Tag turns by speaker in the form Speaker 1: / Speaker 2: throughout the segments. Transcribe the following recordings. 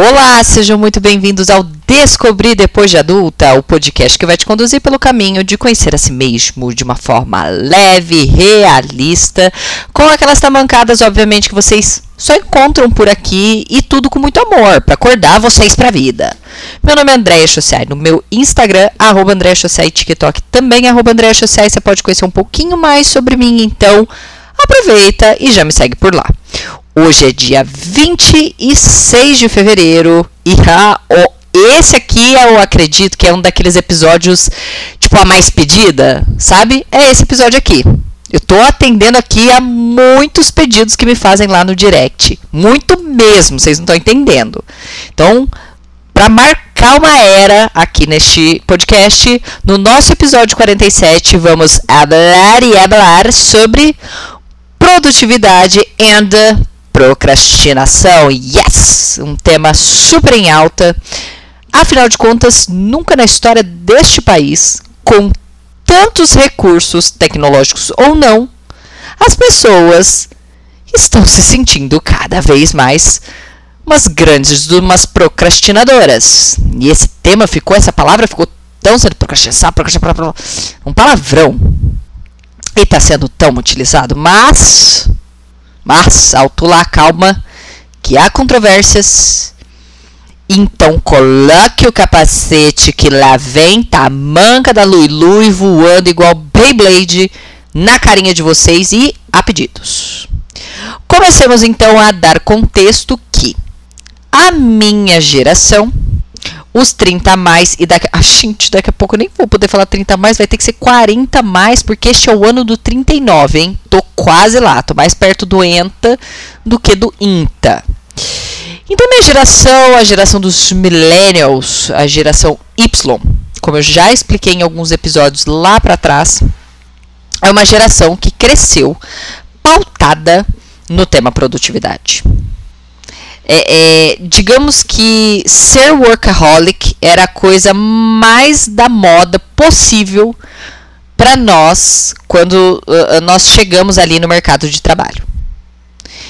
Speaker 1: Olá, sejam muito bem-vindos ao Descobrir Depois de Adulta, o podcast que vai te conduzir pelo caminho de conhecer a si mesmo de uma forma leve, realista, com aquelas tamancadas, obviamente, que vocês só encontram por aqui e tudo com muito amor, para acordar vocês para a vida. Meu nome é Andréia Chossai, no meu Instagram, arroba Andréia TikTok também, arroba Andréia você pode conhecer um pouquinho mais sobre mim, então aproveita e já me segue por lá. Hoje é dia 26 de fevereiro e ah, oh, esse aqui eu acredito que é um daqueles episódios tipo a mais pedida, sabe? É esse episódio aqui. Eu tô atendendo aqui a muitos pedidos que me fazem lá no direct. Muito mesmo, vocês não estão entendendo. Então, para marcar uma era aqui neste podcast, no nosso episódio 47, vamos falar e falar sobre produtividade and procrastinação. Yes! Um tema super em alta. Afinal de contas, nunca na história deste país, com tantos recursos tecnológicos ou não, as pessoas estão se sentindo cada vez mais umas grandes umas procrastinadoras. E esse tema ficou, essa palavra ficou tão sendo procrastinar, procrastinar, um palavrão. E está sendo tão utilizado, mas mas, alto lá, calma, que há controvérsias. Então coloque o capacete que lá vem tá manca da Lui Lui voando igual Beyblade na carinha de vocês e a pedidos. Comecemos então a dar contexto que a minha geração os 30 a mais e daqui, ah, gente, daqui a pouco eu nem vou poder falar 30 a mais, vai ter que ser 40 a mais, porque este é o ano do 39, hein? Tô quase lá, tô mais perto do ENTA do que do INTA. Então minha geração, a geração dos millennials, a geração Y, como eu já expliquei em alguns episódios lá para trás, é uma geração que cresceu pautada no tema produtividade é, é, digamos que ser workaholic era a coisa mais da moda possível para nós quando uh, nós chegamos ali no mercado de trabalho.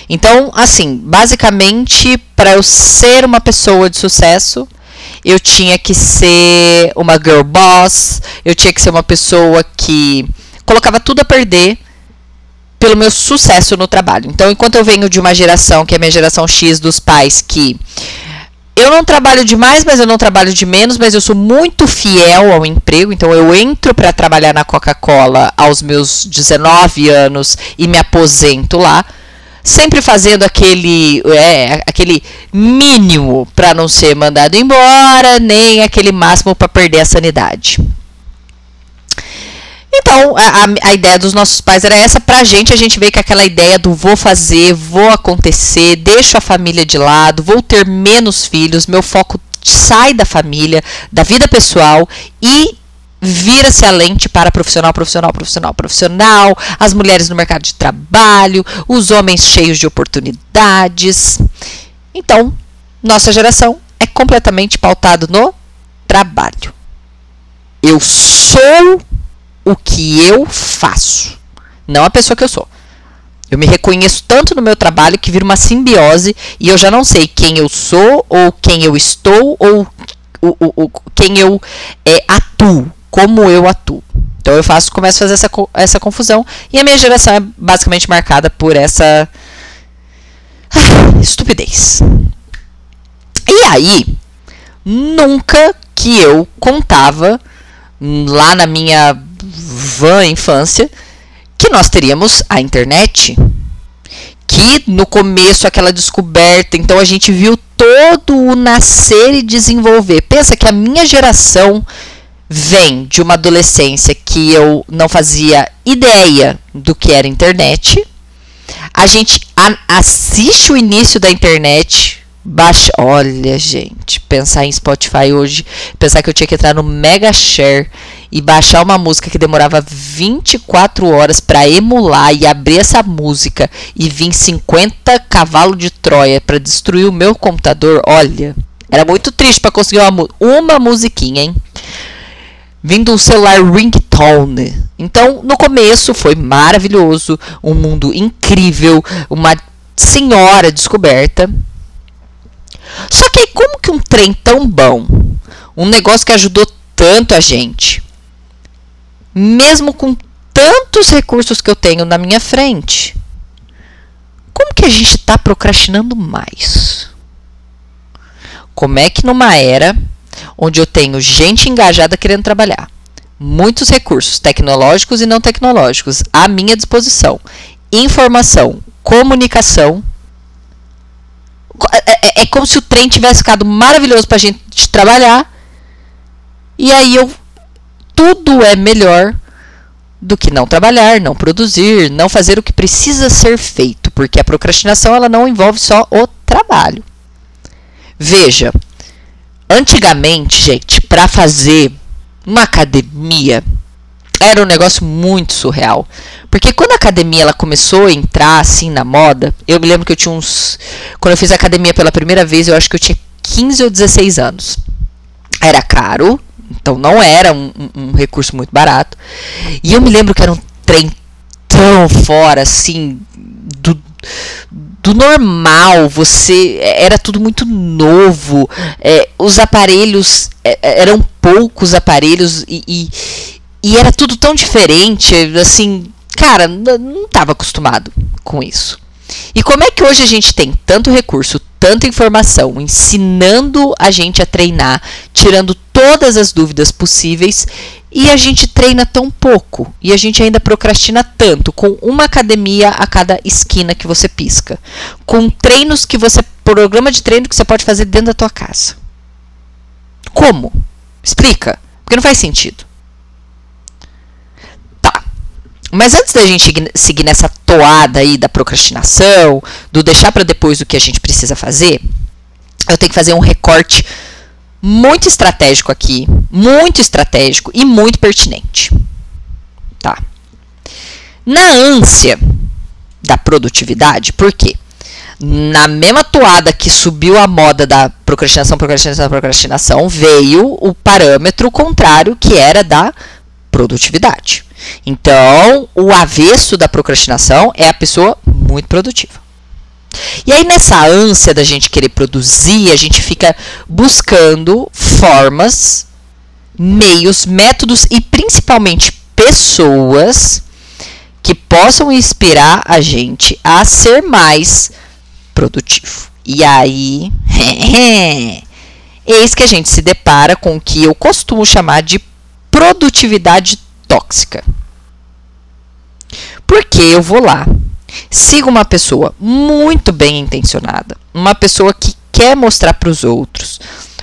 Speaker 1: Então, assim, basicamente, para eu ser uma pessoa de sucesso, eu tinha que ser uma girl boss, eu tinha que ser uma pessoa que colocava tudo a perder pelo meu sucesso no trabalho. Então, enquanto eu venho de uma geração, que é a minha geração X dos pais, que eu não trabalho demais, mas eu não trabalho de menos, mas eu sou muito fiel ao emprego. Então, eu entro para trabalhar na Coca-Cola aos meus 19 anos e me aposento lá. Sempre fazendo aquele, é, aquele mínimo para não ser mandado embora, nem aquele máximo para perder a sanidade. Então, a, a, ideia dos nossos pais era essa. Pra gente, a gente veio com aquela ideia do vou fazer, vou acontecer, deixo a família de lado, vou ter menos filhos, meu foco sai da família, da vida pessoal e vira-se a lente para profissional, profissional, profissional, profissional, as mulheres no mercado de trabalho, os homens cheios de oportunidades. Então, nossa geração é completamente pautado no trabalho. Eu sou o que eu faço, não a pessoa que eu sou. Eu me reconheço tanto no meu trabalho que vira uma simbiose e eu já não sei quem eu sou, ou quem eu estou, ou o, quem eu é, atuo, como eu atuo. Então eu faço, começo a fazer essa, essa confusão e a minha geração é basicamente marcada por essa ah, estupidez. E aí, nunca que eu contava lá na minha vã infância que nós teríamos a internet. Que no começo aquela descoberta, então a gente viu todo o nascer e desenvolver. Pensa que a minha geração vem de uma adolescência que eu não fazia ideia do que era internet. A gente assiste o início da internet, baixa. Olha, gente, pensar em Spotify hoje, pensar que eu tinha que entrar no Mega Share e baixar uma música que demorava 24 horas para emular e abrir essa música e vir 50 cavalos de Troia para destruir o meu computador, olha, era muito triste para conseguir uma, uma musiquinha, hein? Vindo um celular ringtone. Então, no começo foi maravilhoso, um mundo incrível, uma senhora descoberta. Só que aí, como que um trem tão bom, um negócio que ajudou tanto a gente, mesmo com tantos recursos que eu tenho na minha frente, como que a gente está procrastinando mais? Como é que numa era onde eu tenho gente engajada querendo trabalhar, muitos recursos tecnológicos e não tecnológicos à minha disposição, informação, comunicação, é, é, é como se o trem tivesse ficado maravilhoso para a gente trabalhar e aí eu tudo é melhor do que não trabalhar, não produzir, não fazer o que precisa ser feito, porque a procrastinação ela não envolve só o trabalho. Veja, antigamente, gente, para fazer uma academia era um negócio muito surreal. Porque quando a academia ela começou a entrar assim na moda, eu me lembro que eu tinha uns. Quando eu fiz academia pela primeira vez, eu acho que eu tinha 15 ou 16 anos. Era caro, então não era um, um, recurso muito barato. E eu me lembro que era um trem tão fora, assim, do, do normal. Você era tudo muito novo. É, os aparelhos é, é eram poucos aparelhos e, e, e, era tudo tão diferente. Assim, cara, não estava acostumado com isso. E como é que hoje a gente tem tanto recurso, tanta informação, ensinando a gente a treinar, tirando todas as dúvidas possíveis, e a gente treina tão pouco, e a gente ainda procrastina tanto, com uma academia a cada esquina que você pisca, com treinos que você, programa de treino que você pode fazer dentro da tua casa. Como? Explica, porque não faz sentido. Mas antes da gente seguir nessa toada aí da procrastinação, do deixar para depois o que a gente precisa fazer, eu tenho que fazer um recorte muito estratégico aqui, muito estratégico e muito pertinente. Tá? Na ânsia da produtividade, por quê? Na mesma toada que subiu a moda da procrastinação, procrastinação, procrastinação, veio o parâmetro contrário que era da produtividade. Então, o avesso da procrastinação é a pessoa muito produtiva. E aí, nessa ânsia da gente querer produzir, a gente fica buscando formas, meios, métodos e principalmente pessoas que possam inspirar a gente a ser mais produtivo. E aí, eis que a gente se depara com o que eu costumo chamar de produtividade tóxica. Porque eu vou lá, sigo uma pessoa muito bem intencionada, uma pessoa que quer mostrar para os outros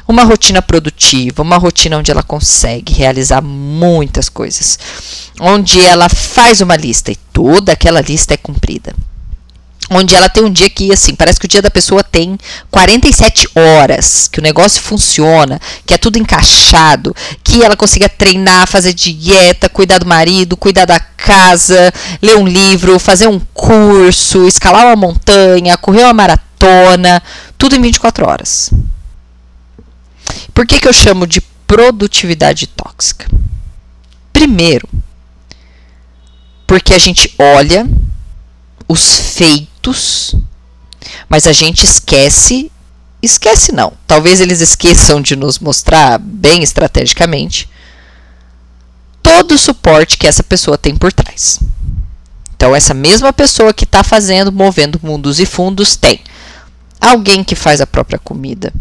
Speaker 1: uma rotina produtiva, uma rotina onde ela consegue realizar muitas coisas, onde ela faz uma lista e toda aquela lista é cumprida onde ela tem um dia que, assim, parece que o dia da pessoa tem 47 horas, que o negócio funciona, que é tudo encaixado, que ela consiga treinar, fazer dieta, cuidar do marido, cuidar da casa, ler um livro, fazer um curso, escalar uma montanha, correr uma maratona, tudo em 24 horas. Por que, que eu chamo de produtividade tóxica? Primeiro, porque a gente olha os feitos, mas a gente esquece. Esquece não. Talvez eles esqueçam de nos mostrar bem estrategicamente todo o suporte que essa pessoa tem por trás. Então, essa mesma pessoa que está fazendo, movendo mundos e fundos, tem alguém que faz a própria comida,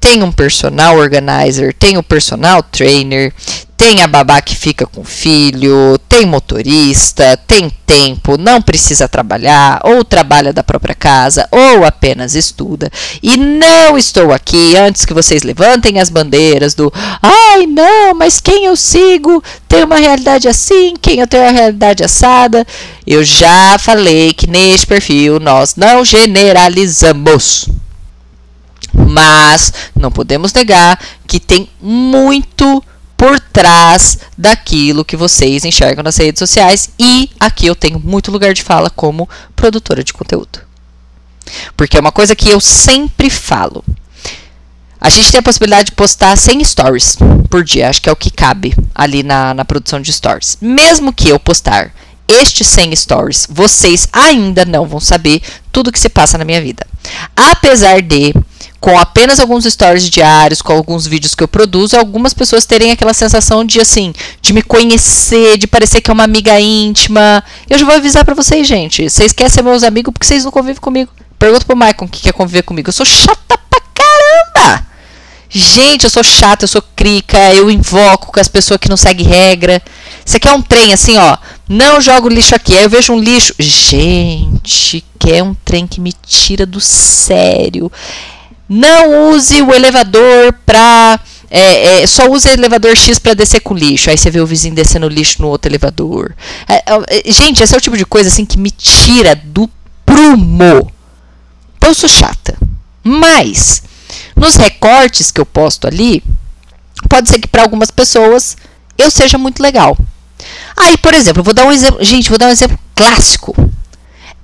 Speaker 1: tem um personal organizer, tem o um personal trainer, tem a babá que fica com o filho, tem motorista, tem tempo, não precisa trabalhar, ou trabalha da própria casa, ou apenas estuda. E não estou aqui antes que vocês levantem as bandeiras do ai não, mas quem eu sigo tem uma realidade assim, quem eu tenho a realidade assada. Eu já falei que neste perfil nós não generalizamos. Mas não podemos negar que tem muito por trás daquilo que vocês enxergam nas redes sociais e aqui eu tenho muito lugar de fala como produtora de conteúdo. Porque é uma coisa que eu sempre falo. A gente tem a possibilidade de postar 100 stories por dia, acho que é o que cabe ali na, na produção de stories. Mesmo que eu postar estes 100 stories, vocês ainda não vão saber tudo que se passa na minha vida. Apesar de com apenas alguns stories diários, com alguns vídeos que eu produzo, algumas pessoas terem aquela sensação de assim, de me conhecer, de parecer que é uma amiga íntima. Eu já vou avisar para vocês, gente. Vocês querem ser meus amigos porque vocês não convivem comigo. Pergunta pro Michael o que quer conviver comigo. Eu sou chata pra caramba! Gente, eu sou chata, eu sou crica, eu invoco com as pessoas que não seguem regra. Você quer um trem assim, ó? Não jogo lixo aqui. Aí eu vejo um lixo. Gente, quer um trem que me tira do sério. Não use o elevador pra. É, é, só use elevador X para descer com lixo. Aí você vê o vizinho descendo lixo no outro elevador. É, é, é, gente, esse é o tipo de coisa assim que me tira do prumo. Então eu sou chata. Mas, nos recortes que eu posto ali, pode ser que para algumas pessoas eu seja muito legal. Aí, por exemplo, vou dar um exemplo. Gente, vou dar um exemplo clássico.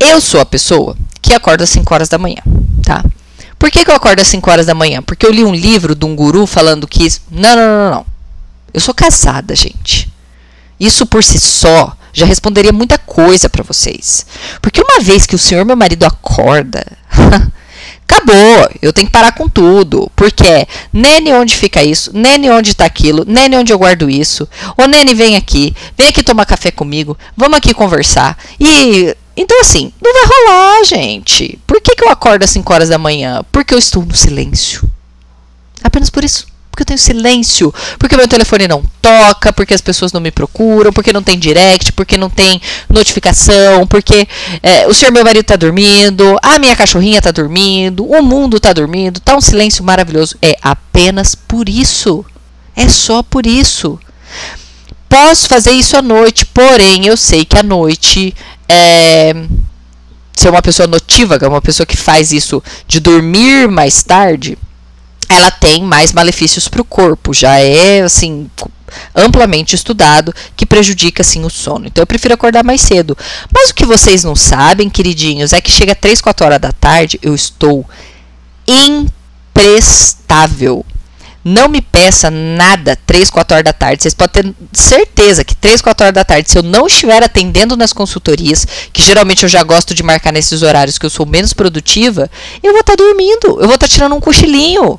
Speaker 1: Eu sou a pessoa que acorda às 5 horas da manhã, tá? Por que, que eu acordo às 5 horas da manhã? Porque eu li um livro de um guru falando que. Não, não, não, não. Eu sou casada, gente. Isso por si só já responderia muita coisa para vocês. Porque uma vez que o senhor, meu marido, acorda. acabou, eu tenho que parar com tudo. Porque, Nene, onde fica isso? Nene, onde está aquilo? Nene, onde eu guardo isso? Ô, Nene, vem aqui, vem aqui tomar café comigo, vamos aqui conversar. E então, assim, não vai rolar, gente. Por que, que eu acordo às 5 horas da manhã? Porque eu estou no silêncio. Apenas por isso. Porque eu tenho silêncio. Porque meu telefone não toca. Porque as pessoas não me procuram. Porque não tem direct. Porque não tem notificação. Porque é, o senhor meu marido está dormindo. A minha cachorrinha está dormindo. O mundo está dormindo. Tá um silêncio maravilhoso. É apenas por isso. É só por isso. Posso fazer isso à noite, porém eu sei que à noite é, ser uma pessoa notívaga, uma pessoa que faz isso de dormir mais tarde, ela tem mais malefícios para o corpo. Já é assim amplamente estudado que prejudica assim o sono. Então eu prefiro acordar mais cedo. Mas o que vocês não sabem, queridinhos, é que chega 3, 4 horas da tarde, eu estou imprestável. Não me peça nada 3, 4 horas da tarde. Vocês podem ter certeza que 3, 4 horas da tarde, se eu não estiver atendendo nas consultorias, que geralmente eu já gosto de marcar nesses horários que eu sou menos produtiva, eu vou estar tá dormindo, eu vou estar tá tirando um cochilinho.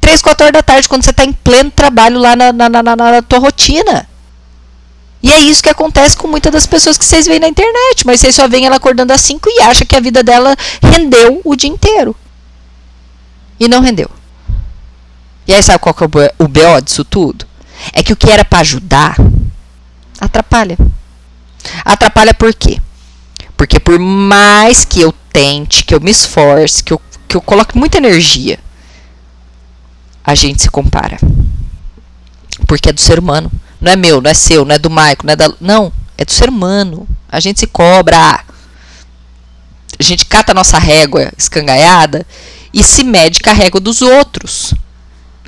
Speaker 1: 3, 4 horas da tarde, quando você está em pleno trabalho lá na, na, na, na tua rotina. E é isso que acontece com muitas das pessoas que vocês veem na internet. Mas vocês só veem ela acordando às 5 e acha que a vida dela rendeu o dia inteiro. E não rendeu. E aí sabe qual que é o BO disso tudo? É que o que era para ajudar atrapalha. Atrapalha por quê? Porque por mais que eu tente, que eu me esforce, que eu, que eu coloque muita energia, a gente se compara. Porque é do ser humano. Não é meu, não é seu, não é do Maico, não é da. Não, é do ser humano. A gente se cobra. A gente cata a nossa régua escangaiada e se mede com a régua dos outros.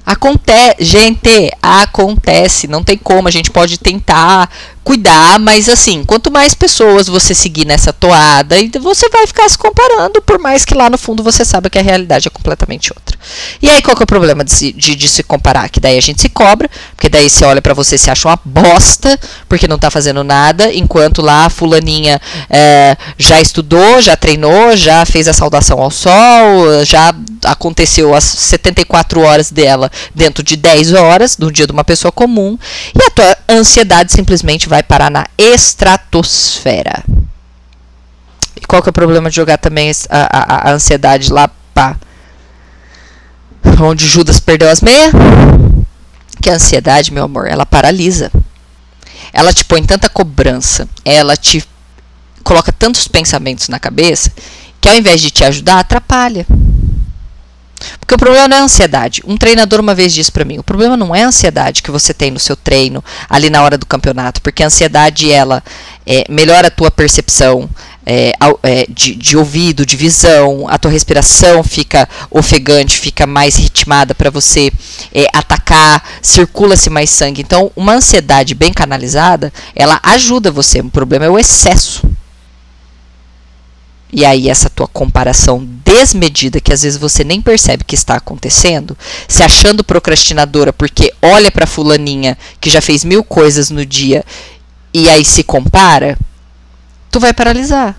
Speaker 1: Acontece, gente, acontece, não tem como, a gente pode tentar cuidar, mas assim, quanto mais pessoas você seguir nessa toada, você vai ficar se comparando, por mais que lá no fundo você saiba que a realidade é completamente outra. E aí qual que é o problema de se, de, de se comparar? Que daí a gente se cobra, porque daí você olha para você e se acha uma bosta, porque não tá fazendo nada, enquanto lá a fulaninha é, já estudou, já treinou, já fez a saudação ao sol, já aconteceu as 74 horas dela dentro de 10 horas, no dia de uma pessoa comum, e a tua ansiedade simplesmente vai parar na estratosfera. E qual que é o problema de jogar também a, a, a ansiedade lá para onde Judas perdeu as meias? Que a ansiedade, meu amor, ela paralisa. Ela te põe tanta cobrança, ela te coloca tantos pensamentos na cabeça que ao invés de te ajudar, atrapalha. Porque o problema não é a ansiedade. Um treinador uma vez disse para mim: o problema não é a ansiedade que você tem no seu treino ali na hora do campeonato, porque a ansiedade ela é, melhora a tua percepção é, de, de, ouvido, de visão, a tua respiração fica ofegante, fica mais ritmada para você é, atacar, circula-se mais sangue. Então, uma ansiedade bem canalizada, ela ajuda você. O problema é o excesso. E aí essa tua comparação desmedida que às vezes você nem percebe que está acontecendo, se achando procrastinadora porque olha para fulaninha que já fez mil coisas no dia e aí se compara, tu vai paralisar.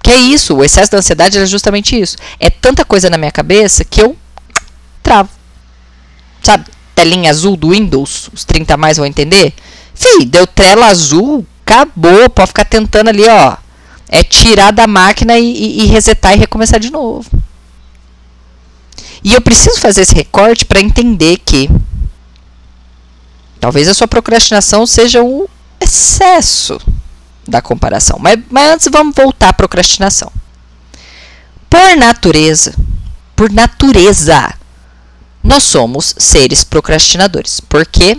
Speaker 1: Que é isso, o excesso da ansiedade é justamente isso. É tanta coisa na minha cabeça que eu travo. Sabe, telinha azul do Windows, os 30 a mais vão entender? Fih, deu tela azul, acabou, pode ficar tentando ali, ó. É tirar da máquina e, e, e resetar e recomeçar de novo. E eu preciso fazer esse recorte para entender que talvez a sua procrastinação seja um excesso da comparação. Mas, mas antes vamos voltar à procrastinação. Por natureza, por natureza, nós somos seres procrastinadores. Por quê?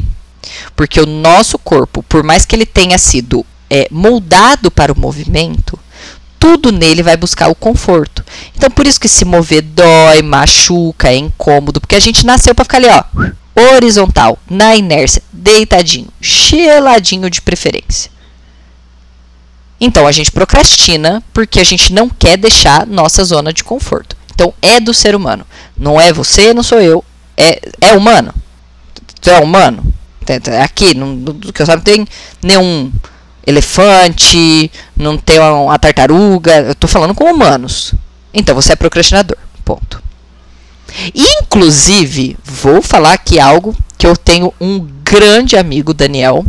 Speaker 1: Porque o nosso corpo, por mais que ele tenha sido é, moldado para o movimento, tudo nele vai buscar o conforto. Então, por isso que se mover dói, machuca, é incômodo, porque a gente nasceu para ficar ali, ó, horizontal, na inércia, deitadinho, geladinho de preferência. Então, a gente procrastina porque a gente não quer deixar nossa zona de conforto. Então, é do ser humano. Não é você, não sou eu. É, é humano. Tu é humano. Aqui, do que eu sabe, não tem nenhum elefante, não tem uma tartaruga. Eu tô falando com humanos. Então você é procrastinador. Ponto. Inclusive, vou falar aqui algo que eu tenho um grande amigo, Daniel,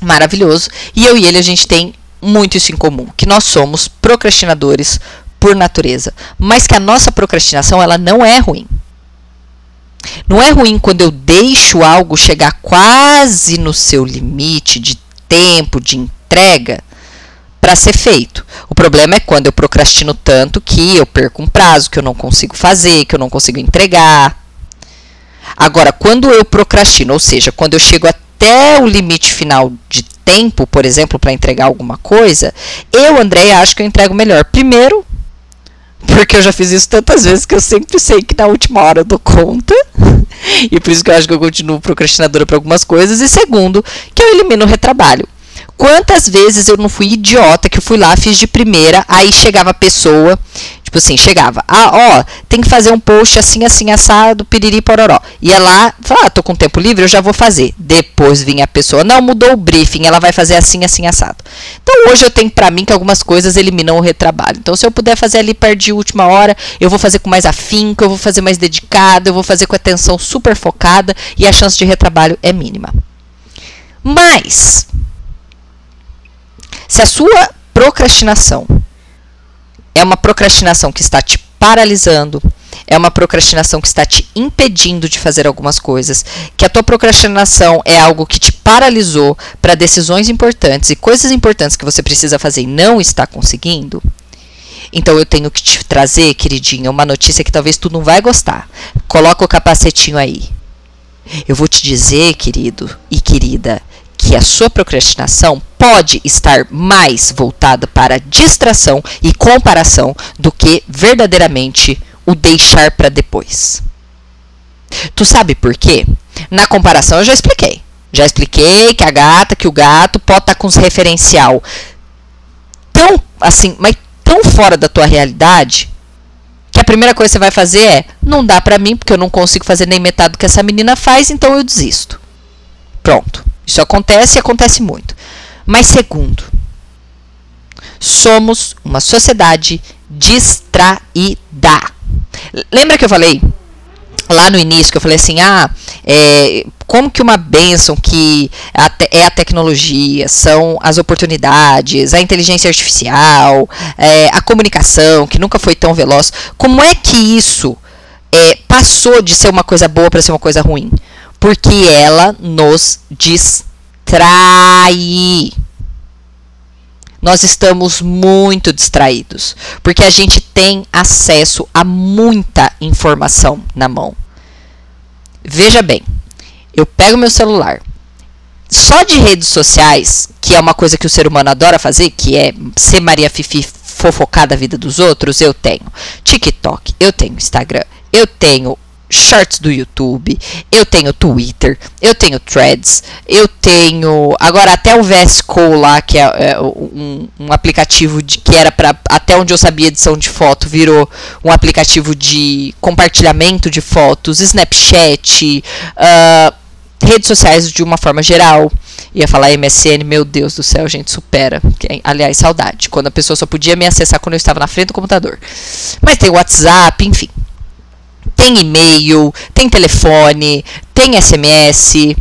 Speaker 1: maravilhoso, e eu e ele a gente tem muito isso em comum, que nós somos procrastinadores por natureza, mas que a nossa procrastinação ela não é ruim. Não é ruim quando eu deixo algo chegar quase no seu limite de tempo, de entrega para ser feito. O problema é quando eu procrastino tanto que eu perco um prazo, que eu não consigo fazer, que eu não consigo entregar. Agora, quando eu procrastino, ou seja, quando eu chego até o limite final de tempo, por exemplo, para entregar alguma coisa, eu, André, acho que eu entrego melhor. Primeiro, porque eu já fiz isso tantas vezes que eu sempre sei que na última hora eu dou conta. E por isso que eu acho que eu continuo procrastinadora para algumas coisas. E segundo, que eu elimino o retrabalho. Quantas vezes eu não fui idiota que eu fui lá, fiz de primeira, aí chegava a pessoa, tipo assim, chegava, ah, ó, tem que fazer um post assim, assim, assado, piriri, pororó. Ia lá, falava, ah, tô com tempo livre, eu já vou fazer. Depois vinha a pessoa, não, mudou o briefing, ela vai fazer assim, assim, assado. Então hoje eu tenho para mim que algumas coisas eliminam o retrabalho. Então se eu puder fazer ali perto de última hora, eu vou fazer com mais afinco, eu vou fazer mais dedicado, eu vou fazer com atenção super focada e a chance de retrabalho é mínima. Mas se a sua procrastinação é uma procrastinação que está te paralisando, é uma procrastinação que está te impedindo de fazer algumas coisas, que a tua procrastinação é algo que te paralisou para decisões importantes e coisas importantes que você precisa fazer e não está conseguindo, então eu tenho que te trazer, queridinha, uma notícia que talvez tu não vai gostar. Coloca o capacetinho aí. Eu vou te dizer, querido e querida, que a sua procrastinação pode estar mais voltada para distração e comparação do que verdadeiramente o deixar para depois. Tu sabe por quê? Na comparação eu já expliquei. Já expliquei que a gata, que o gato pode estar tá com os referencial tão assim, mas tão fora da tua realidade que a primeira coisa que você vai fazer é: não dá para mim porque eu não consigo fazer nem metade do que essa menina faz, então eu desisto. Pronto. Isso acontece e acontece muito. Mas segundo, somos uma sociedade distraída. Lembra que eu falei lá no início que eu falei assim, ah, é, como que uma benção que é a tecnologia, são as oportunidades, a inteligência artificial, é, a comunicação, que nunca foi tão veloz, como é que isso é, passou de ser uma coisa boa para ser uma coisa ruim? Porque ela nos distrai. Nós estamos muito distraídos, porque a gente tem acesso a muita informação na mão. Veja bem, eu pego meu celular, só de redes sociais, que é uma coisa que o ser humano adora fazer, que é ser Maria Fifi fofocar da vida dos outros, eu tenho TikTok, eu tenho Instagram, eu tenho shorts do YouTube, eu tenho Twitter, eu tenho Threads, eu tenho agora até o VSCO lá, que é, é um, um, aplicativo de, que era para até onde eu sabia edição de foto, virou um aplicativo de compartilhamento de fotos, Snapchat, uh, redes sociais de uma forma geral. Ia falar MSN, meu Deus do céu, gente, supera. Aliás, saudade. Quando a pessoa só podia me acessar quando eu estava na frente do computador. Mas tem WhatsApp, enfim. Tem e-mail, tem telefone, tem SMS.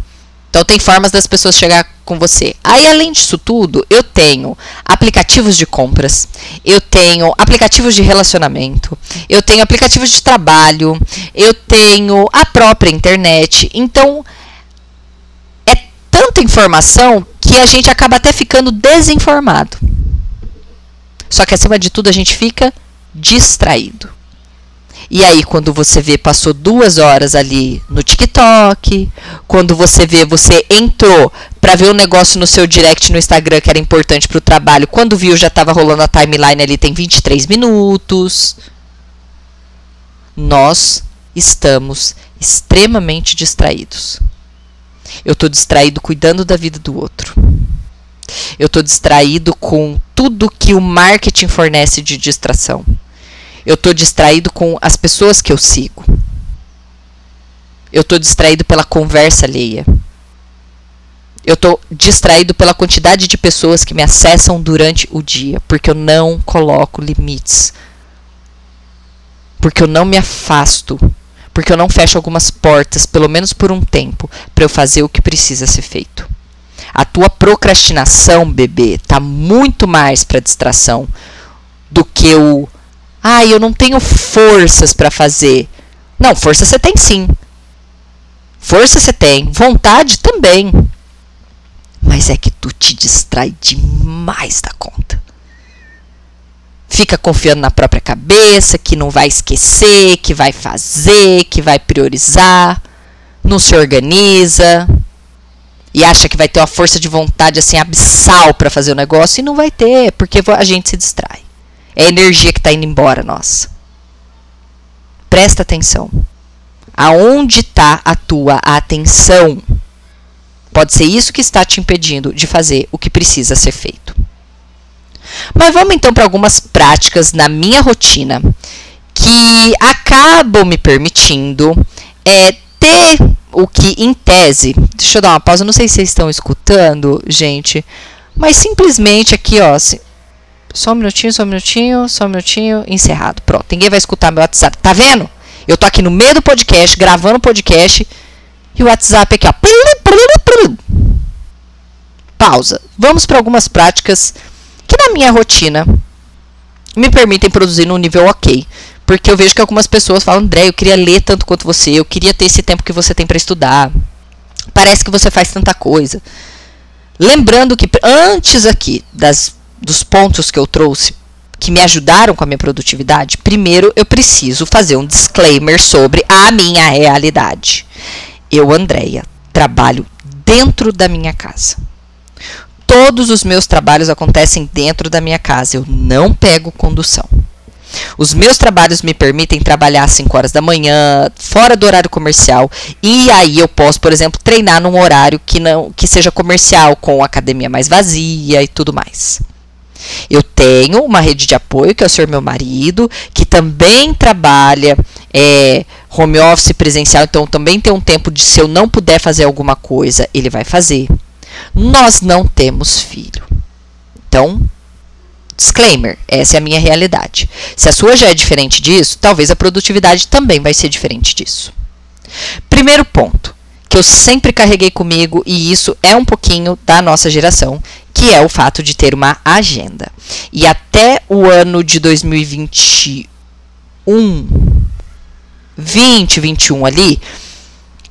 Speaker 1: Então tem formas das pessoas chegar com você. Aí além disso tudo, eu tenho aplicativos de compras, eu tenho aplicativos de relacionamento, eu tenho aplicativos de trabalho, eu tenho a própria internet. Então é tanta informação que a gente acaba até ficando desinformado. Só que acima de tudo a gente fica distraído. E aí, quando você vê, passou duas horas ali no TikTok. Quando você vê, você entrou para ver um negócio no seu direct no Instagram que era importante para o trabalho. Quando viu, já estava rolando a timeline ali, tem 23 minutos. Nós estamos extremamente distraídos. Eu estou distraído cuidando da vida do outro. Eu estou distraído com tudo que o marketing fornece de distração. Eu estou distraído com as pessoas que eu sigo. Eu estou distraído pela conversa alheia. Eu estou distraído pela quantidade de pessoas que me acessam durante o dia, porque eu não coloco limites. Porque eu não me afasto, porque eu não fecho algumas portas, pelo menos por um tempo, para eu fazer o que precisa ser feito. A tua procrastinação, bebê, tá muito mais para distração do que o ah, eu não tenho forças para fazer. Não, força você tem sim. Força você tem, vontade também. Mas é que tu te distrai demais da conta. Fica confiando na própria cabeça, que não vai esquecer, que vai fazer, que vai priorizar, não se organiza e acha que vai ter uma força de vontade assim abissal para fazer o negócio e não vai ter, porque a gente se distrai. É energia que está indo embora, nossa. Presta atenção. Aonde está a tua atenção? Pode ser isso que está te impedindo de fazer o que precisa ser feito. Mas vamos então para algumas práticas na minha rotina que acabam me permitindo é, ter o que, em tese, deixa eu dar uma pausa, não sei se vocês estão escutando, gente, mas simplesmente aqui, ó, só um minutinho, só um minutinho, só um minutinho, encerrado. Pronto, ninguém vai escutar meu WhatsApp. Tá vendo? Eu tô aqui no meio do podcast, gravando o podcast, e o WhatsApp aqui, ó. Pausa. Vamos para algumas práticas que na minha rotina me permitem produzir num nível ok. Porque eu vejo que algumas pessoas falam, André, eu queria ler tanto quanto você, eu queria ter esse tempo que você tem para estudar. Parece que você faz tanta coisa. Lembrando que antes aqui das dos pontos que eu trouxe que me ajudaram com a minha produtividade, primeiro eu preciso fazer um disclaimer sobre a minha realidade. Eu, Andréia, trabalho dentro da minha casa. Todos os meus trabalhos acontecem dentro da minha casa. Eu não pego condução. Os meus trabalhos me permitem trabalhar às 5 horas da manhã, fora do horário comercial, e aí eu posso, por exemplo, treinar num horário que não que seja comercial, com academia mais vazia e tudo mais. Eu tenho uma rede de apoio, que é o senhor meu marido, que também trabalha é, home office presencial, então também tem um tempo de se eu não puder fazer alguma coisa, ele vai fazer. Nós não temos filho. Então, disclaimer, essa é a minha realidade. Se a sua já é diferente disso, talvez a produtividade também vai ser diferente disso. Primeiro ponto, que eu sempre carreguei comigo, e isso é um pouquinho da nossa geração, que é o fato de ter uma agenda. E até o ano de 2021, 2021 ali,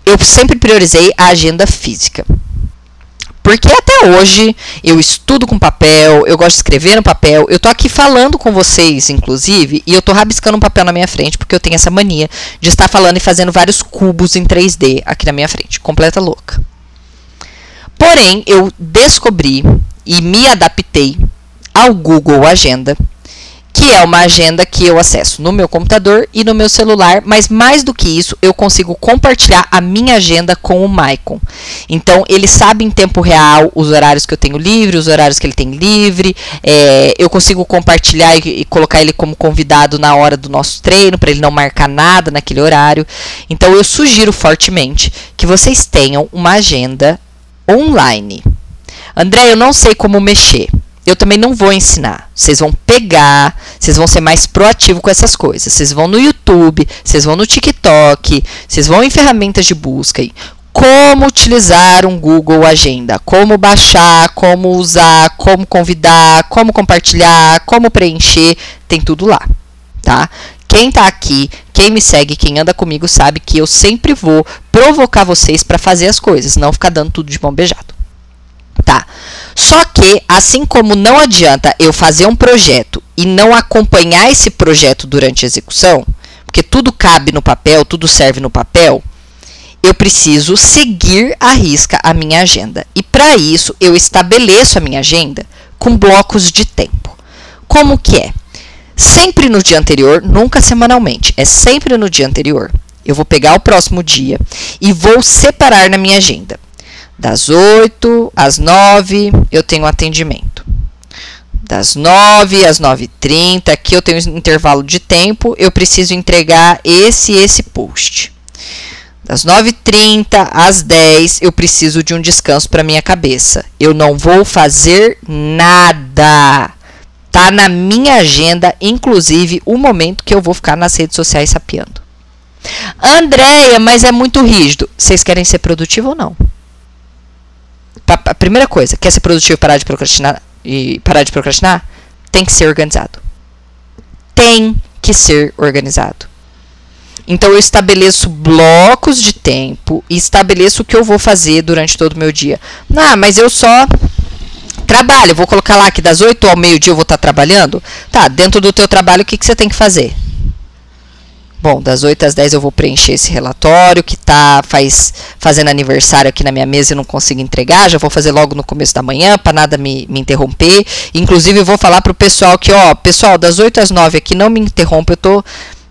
Speaker 1: eu sempre priorizei a agenda física. Porque até hoje eu estudo com papel, eu gosto de escrever no papel. Eu tô aqui falando com vocês, inclusive, e eu tô rabiscando um papel na minha frente, porque eu tenho essa mania de estar falando e fazendo vários cubos em 3D aqui na minha frente. Completa louca. Porém, eu descobri e me adaptei ao Google Agenda que é uma agenda que eu acesso no meu computador e no meu celular, mas mais do que isso, eu consigo compartilhar a minha agenda com o Maicon. Então, ele sabe em tempo real os horários que eu tenho livre, os horários que ele tem livre, é, eu consigo compartilhar e, e, colocar ele como convidado na hora do nosso treino, para ele não marcar nada naquele horário. Então, eu sugiro fortemente que vocês tenham uma agenda online. André, eu não sei como mexer. Eu também não vou ensinar. Vocês vão pegar, vocês vão ser mais proativo com essas coisas. Vocês vão no YouTube, vocês vão no TikTok, vocês vão em ferramentas de busca aí. Como utilizar um Google Agenda, como baixar, como usar, como convidar, como compartilhar, como preencher, tem tudo lá, tá? Quem tá aqui, quem me segue, quem anda comigo sabe que eu sempre vou provocar vocês para fazer as coisas, não ficar dando tudo de mão beijado. Tá? Só que, assim como não adianta eu fazer um projeto e não acompanhar esse projeto durante a execução, porque tudo cabe no papel, tudo serve no papel, eu preciso seguir à risca a minha agenda. E para isso, eu estabeleço a minha agenda com blocos de tempo. Como que é? Sempre no dia anterior, nunca semanalmente, é sempre no dia anterior. Eu vou pegar o próximo dia e vou separar na minha agenda. Das 8 às 9 eu tenho atendimento. Das 9 às 9h30, aqui eu tenho um intervalo de tempo, eu preciso entregar esse esse post. Das 9h30 às 10 eu preciso de um descanso para minha cabeça. Eu não vou fazer nada. Tá na minha agenda, inclusive o momento que eu vou ficar nas redes sociais sapeando. Andréia, mas é muito rígido. Vocês querem ser produtivo ou não? A primeira coisa, quer ser produtivo parar de procrastinar e parar de procrastinar? Tem que ser organizado. Tem que ser organizado. Então eu estabeleço blocos de tempo e estabeleço o que eu vou fazer durante todo o meu dia. Ah, mas eu só Trabalho, vou colocar lá que das 8 ao meio-dia eu vou estar trabalhando. Tá, dentro do teu trabalho, o que, que você tem que fazer? Bom, das 8 às 10 eu vou preencher esse relatório que tá faz, fazendo aniversário aqui na minha mesa e não consigo entregar. Já vou fazer logo no começo da manhã para nada me, me interromper. Inclusive, eu vou falar pro pessoal que, ó, pessoal, das 8 às 9 aqui não me interrompa. Eu tô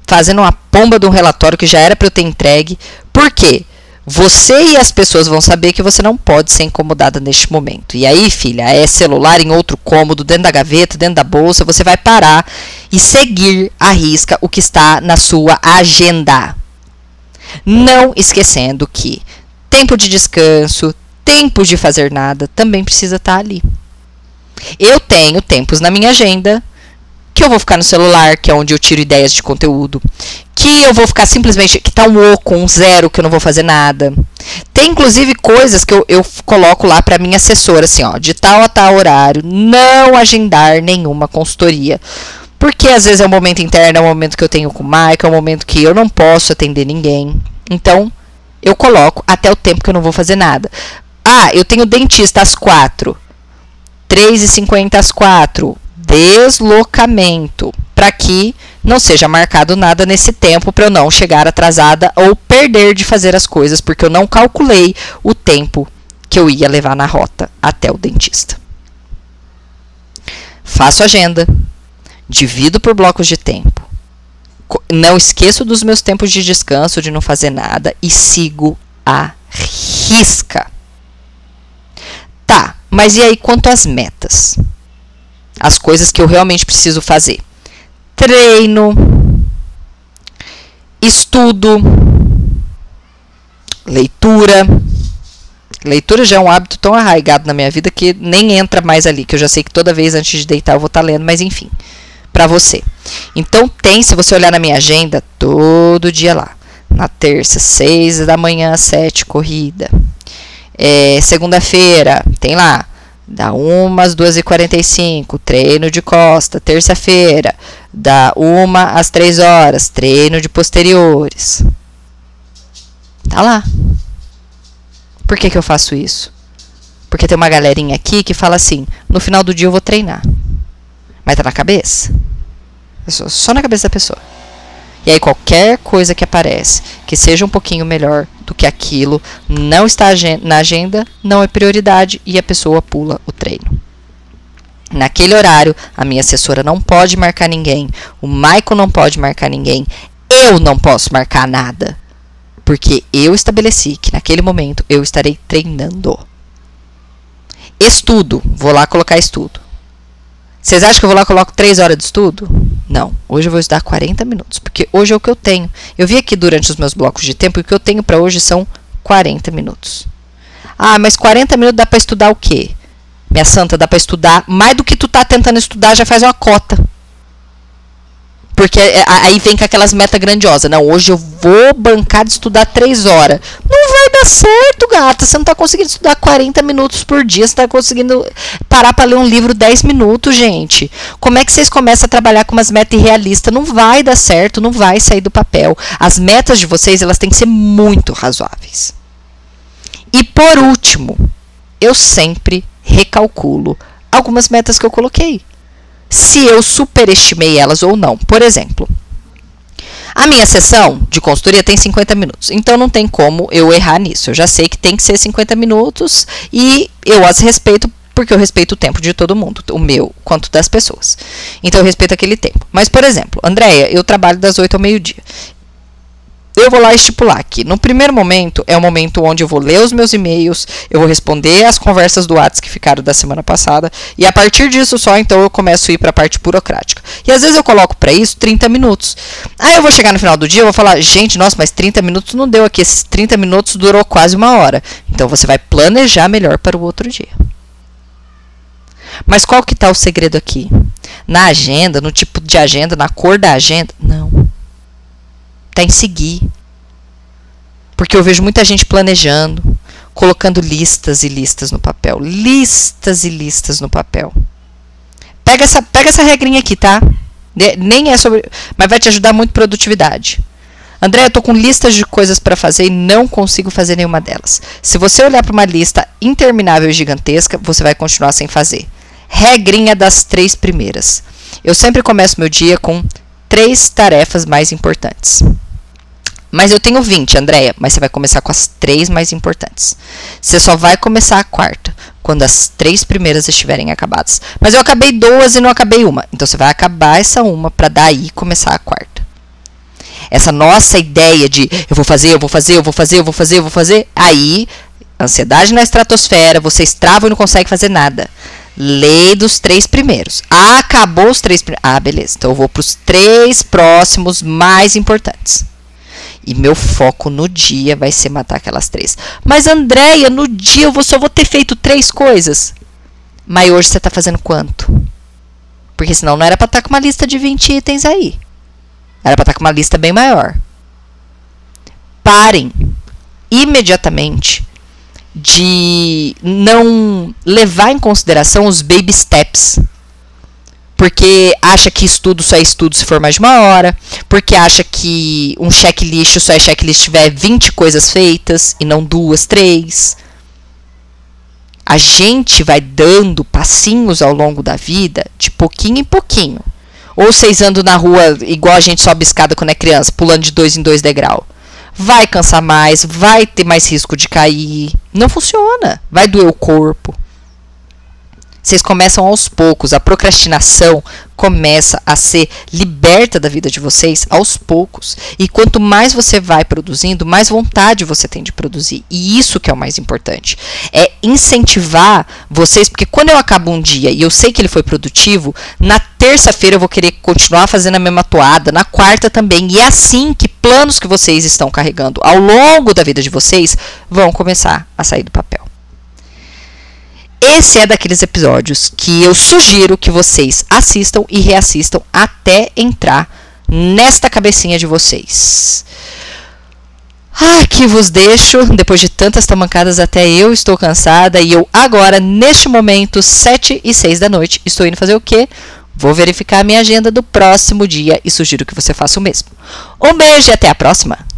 Speaker 1: fazendo uma pomba de um relatório que já era para eu ter entregue. Por quê? Você e as pessoas vão saber que você não pode ser incomodada neste momento. E aí, filha, é celular em outro cômodo, dentro da gaveta, dentro da bolsa, você vai parar e seguir à risca o que está na sua agenda. Não esquecendo que tempo de descanso, tempo de fazer nada também precisa estar ali. Eu tenho tempos na minha agenda que eu vou ficar no celular, que é onde eu tiro ideias de conteúdo, que eu vou ficar simplesmente, que tá um oco, um zero, que eu não vou fazer nada. Tem inclusive coisas que eu, eu coloco lá para minha assessora, assim, ó, de tal a tal horário, não agendar nenhuma consultoria. Porque às vezes é um momento interno, é um momento que eu tenho com o Mike, é um momento que eu não posso atender ninguém. Então, eu coloco até o tempo que eu não vou fazer nada. Ah, eu tenho dentista às quatro. 3h50 às quatro deslocamento, para que não seja marcado nada nesse tempo para eu não chegar atrasada ou perder de fazer as coisas, porque eu não calculei o tempo que eu ia levar na rota até o dentista. Faço agenda, divido por blocos de tempo. Não esqueço dos meus tempos de descanso, de não fazer nada e sigo a risca. Tá, mas e aí quanto às metas? As coisas que eu realmente preciso fazer. Treino, estudo, leitura. Leitura já é um hábito tão arraigado na minha vida que nem entra mais ali, que eu já sei que toda vez antes de deitar eu vou estar tá lendo, mas enfim, para você. Então tem, se você olhar na minha agenda, todo dia lá. Na terça, seis da manhã, sete, corrida. É, Segunda-feira, tem lá, da 1 às 2h45, treino de costa, terça-feira, da 1 às 3 horas, treino de posteriores. Tá lá. Por que, que eu faço isso? Porque tem uma galerinha aqui que fala assim: no final do dia eu vou treinar. Mas tá na cabeça? Só na cabeça da pessoa. E aí qualquer coisa que aparece que seja um pouquinho melhor do que aquilo não está na agenda, não é prioridade e a pessoa pula o treino. Naquele horário, a minha assessora não pode marcar ninguém, o Michael não pode marcar ninguém, eu não posso marcar nada. Porque eu estabeleci que naquele momento eu estarei treinando. Estudo, vou lá colocar estudo. Vocês acham que eu vou lá e coloco 3 horas de estudo? Não, hoje eu vou estudar 40 minutos, porque hoje é o que eu tenho. Eu vi aqui durante os meus blocos de tempo e o que eu tenho para hoje são 40 minutos. Ah, mas 40 minutos dá para estudar o quê? Minha santa, dá para estudar. Mais do que tu tá tentando estudar, já faz uma cota. Porque é, aí vem com aquelas metas grandiosas. Não, hoje eu vou bancar de estudar três horas. Não vai dar certo, gata. Você não tá conseguindo estudar 40 minutos por dia. Você tá conseguindo parar para ler um livro 10 minutos, gente. Como é que vocês começam a trabalhar com umas metas irrealistas? Não vai dar certo, não vai sair do papel. As metas de vocês, elas têm que ser muito razoáveis. E por último, eu sempre recalculo algumas metas que eu coloquei se eu superestimei elas ou não. Por exemplo, a minha sessão de consultoria tem 50 minutos, então não tem como eu errar nisso. Eu já sei que tem que ser 50 minutos e eu as respeito porque eu respeito o tempo de todo mundo, o meu quanto das pessoas. Então eu respeito aquele tempo. Mas, por exemplo, Andréia, eu trabalho das 8 ao meio-dia eu vou lá estipular que no primeiro momento é o momento onde eu vou ler os meus e-mails, eu vou responder as conversas do WhatsApp que ficaram da semana passada, e a partir disso só então eu começo a ir para a parte burocrática. E às vezes eu coloco para isso 30 minutos. Aí eu vou chegar no final do dia, eu vou falar, gente, nossa, mas 30 minutos não deu aqui, esses 30 minutos durou quase uma hora. Então você vai planejar melhor para o outro dia. Mas qual que está o segredo aqui? Na agenda, no tipo de agenda, na cor da agenda? Não está em seguir. Porque eu vejo muita gente planejando, colocando listas e listas no papel. Listas e listas no papel. Pega essa, pega essa regrinha aqui, tá? Nem é sobre. Mas vai te ajudar muito produtividade. André, eu tô com listas de coisas para fazer e não consigo fazer nenhuma delas. Se você olhar para uma lista interminável e gigantesca, você vai continuar sem fazer. Regrinha das três primeiras. Eu sempre começo meu dia com três tarefas mais importantes. Mas eu tenho 20, Andréia. Mas você vai começar com as três mais importantes. Você só vai começar a quarta quando as três primeiras estiverem acabadas. Mas eu acabei duas e não acabei uma. Então você vai acabar essa uma para daí começar a quarta. Essa nossa ideia de eu vou fazer, eu vou fazer, eu vou fazer, eu vou fazer, eu vou fazer. Aí, ansiedade na estratosfera, vocês travam e não conseguem fazer nada. Lei dos três primeiros. acabou os três primeiros. Ah, beleza. Então eu vou para os três próximos mais importantes. E meu foco no dia vai ser matar aquelas três. Mas, Andréia, no dia eu só vou ter feito três coisas. Mas hoje você está fazendo quanto? Porque senão não era para estar tá com uma lista de 20 itens aí. Era para estar tá com uma lista bem maior. Parem imediatamente de não levar em consideração os baby steps porque acha que estudo só é estudo se for mais de uma hora, porque acha que um checklist só é checklist se tiver 20 coisas feitas e não duas, três. A gente vai dando passinhos ao longo da vida, de pouquinho em pouquinho. Ou vocês andam na rua igual a gente sobe escada quando é criança, pulando de dois em dois degrau. Vai cansar mais, vai ter mais risco de cair. Não funciona. Vai doer o corpo. Vocês começam aos poucos, a procrastinação começa a ser liberta da vida de vocês aos poucos. E quanto mais você vai produzindo, mais vontade você tem de produzir. E isso que é o mais importante. É incentivar vocês, porque quando eu acabo um dia e eu sei que ele foi produtivo, na terça-feira eu vou querer continuar fazendo a mesma toada, na quarta também. E é assim que planos que vocês estão carregando ao longo da vida de vocês vão começar a sair do papel. Esse é daqueles episódios que eu sugiro que vocês assistam e reassistam até entrar nesta cabecinha de vocês. Aqui vos deixo, depois de tantas tamancadas, até eu estou cansada e eu agora, neste momento, 7 e 6 da noite, estou indo fazer o quê? Vou verificar a minha agenda do próximo dia e sugiro que você faça o mesmo. Um beijo e até a próxima!